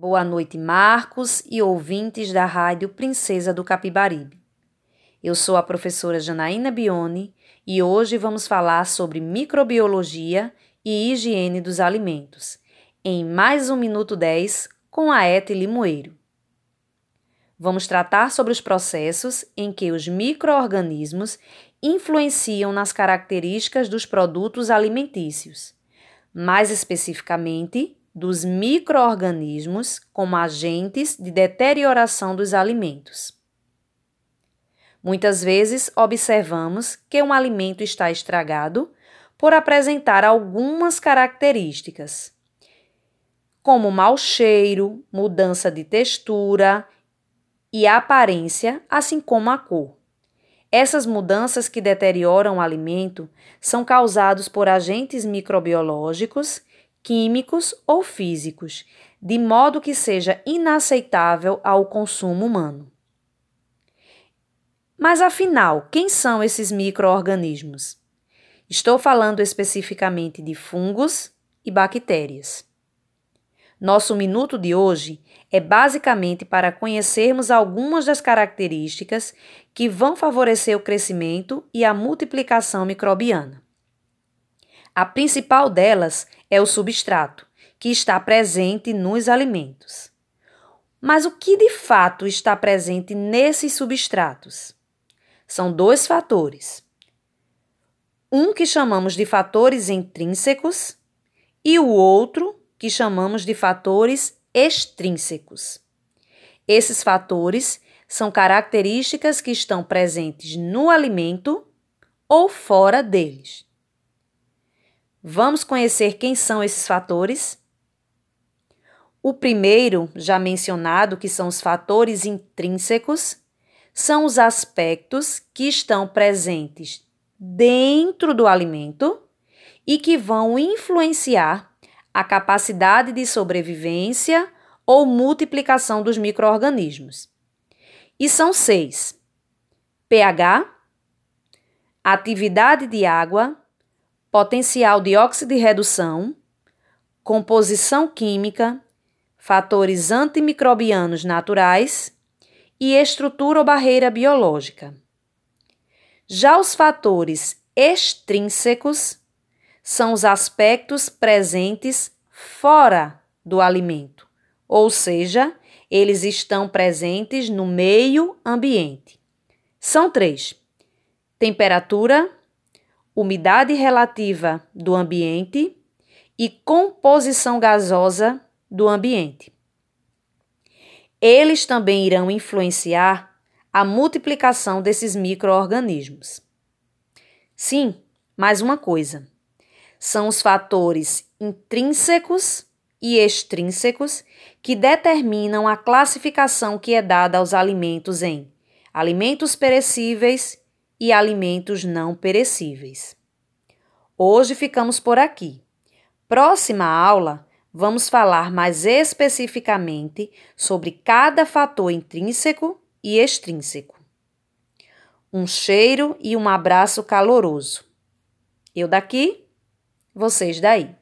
Boa noite, Marcos e ouvintes da Rádio Princesa do Capibaribe. Eu sou a professora Janaína Bione e hoje vamos falar sobre microbiologia e higiene dos alimentos, em mais um Minuto 10 com a Ete Limoeiro. Vamos tratar sobre os processos em que os microorganismos influenciam nas características dos produtos alimentícios, mais especificamente, dos microorganismos como agentes de deterioração dos alimentos. Muitas vezes observamos que um alimento está estragado por apresentar algumas características, como mau cheiro, mudança de textura e aparência, assim como a cor. Essas mudanças que deterioram o alimento são causados por agentes microbiológicos químicos ou físicos, de modo que seja inaceitável ao consumo humano. Mas afinal, quem são esses microorganismos? Estou falando especificamente de fungos e bactérias. Nosso minuto de hoje é basicamente para conhecermos algumas das características que vão favorecer o crescimento e a multiplicação microbiana. A principal delas é o substrato, que está presente nos alimentos. Mas o que de fato está presente nesses substratos? São dois fatores. Um que chamamos de fatores intrínsecos e o outro que chamamos de fatores extrínsecos. Esses fatores são características que estão presentes no alimento ou fora deles. Vamos conhecer quem são esses fatores? O primeiro, já mencionado, que são os fatores intrínsecos, são os aspectos que estão presentes dentro do alimento e que vão influenciar a capacidade de sobrevivência ou multiplicação dos microorganismos. E são seis: pH, atividade de água, potencial de oxidorredução, composição química, fatores antimicrobianos naturais e estrutura ou barreira biológica. Já os fatores extrínsecos são os aspectos presentes fora do alimento, ou seja, eles estão presentes no meio ambiente. São três: temperatura, umidade relativa do ambiente e composição gasosa do ambiente. Eles também irão influenciar a multiplicação desses microorganismos. Sim, mais uma coisa. São os fatores intrínsecos e extrínsecos que determinam a classificação que é dada aos alimentos em alimentos perecíveis e alimentos não perecíveis. Hoje ficamos por aqui. Próxima aula, vamos falar mais especificamente sobre cada fator intrínseco e extrínseco. Um cheiro e um abraço caloroso. Eu daqui, vocês daí.